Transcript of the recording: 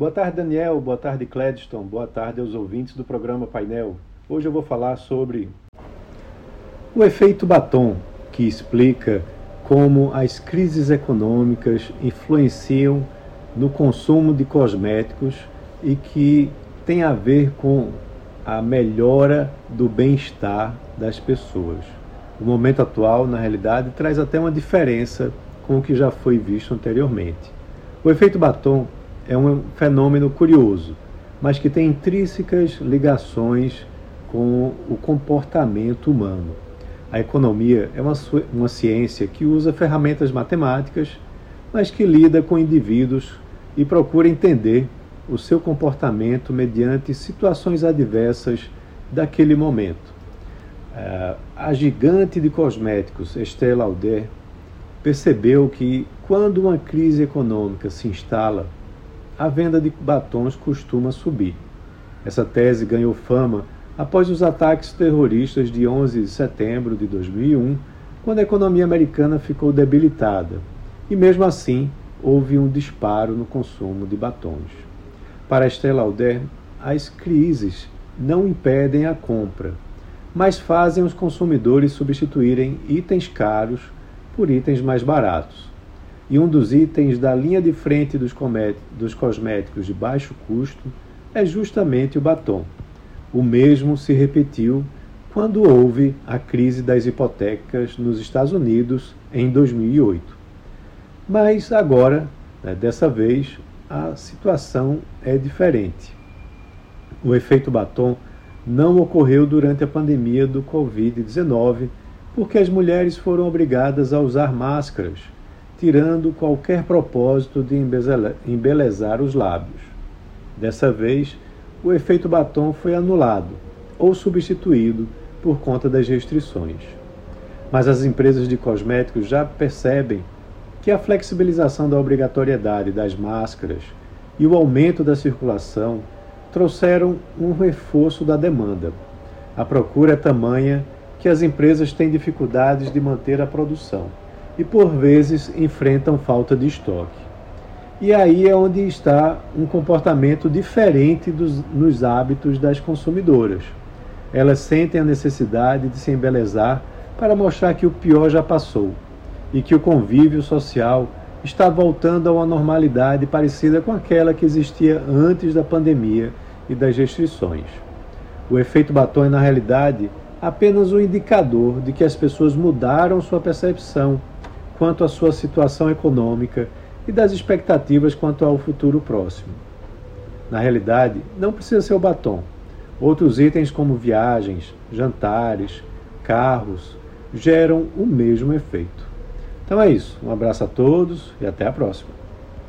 Boa tarde, Daniel. Boa tarde, Cledston. Boa tarde aos ouvintes do programa Painel. Hoje eu vou falar sobre o efeito batom, que explica como as crises econômicas influenciam no consumo de cosméticos e que tem a ver com a melhora do bem-estar das pessoas. O momento atual, na realidade, traz até uma diferença com o que já foi visto anteriormente. O efeito batom é um fenômeno curioso, mas que tem intrínsecas ligações com o comportamento humano. A economia é uma, uma ciência que usa ferramentas matemáticas, mas que lida com indivíduos e procura entender o seu comportamento mediante situações adversas daquele momento. Uh, a gigante de cosméticos Estée Lauder percebeu que quando uma crise econômica se instala, a venda de batons costuma subir. Essa tese ganhou fama após os ataques terroristas de 11 de setembro de 2001, quando a economia americana ficou debilitada, e mesmo assim houve um disparo no consumo de batons. Para Estée Lauder, as crises não impedem a compra, mas fazem os consumidores substituírem itens caros por itens mais baratos e um dos itens da linha de frente dos, dos cosméticos de baixo custo é justamente o batom. O mesmo se repetiu quando houve a crise das hipotecas nos Estados Unidos em 2008. Mas agora, né, dessa vez, a situação é diferente. O efeito batom não ocorreu durante a pandemia do Covid-19, porque as mulheres foram obrigadas a usar máscaras tirando qualquer propósito de embelezar os lábios. Dessa vez, o efeito batom foi anulado ou substituído por conta das restrições. Mas as empresas de cosméticos já percebem que a flexibilização da obrigatoriedade das máscaras e o aumento da circulação trouxeram um reforço da demanda. A procura é tamanha que as empresas têm dificuldades de manter a produção e por vezes enfrentam falta de estoque. E aí é onde está um comportamento diferente dos, nos hábitos das consumidoras. Elas sentem a necessidade de se embelezar para mostrar que o pior já passou e que o convívio social está voltando a uma normalidade parecida com aquela que existia antes da pandemia e das restrições. O efeito batom é, na realidade, apenas um indicador de que as pessoas mudaram sua percepção quanto à sua situação econômica e das expectativas quanto ao futuro próximo. Na realidade, não precisa ser o batom. Outros itens como viagens, jantares, carros geram o mesmo efeito. Então é isso. Um abraço a todos e até a próxima.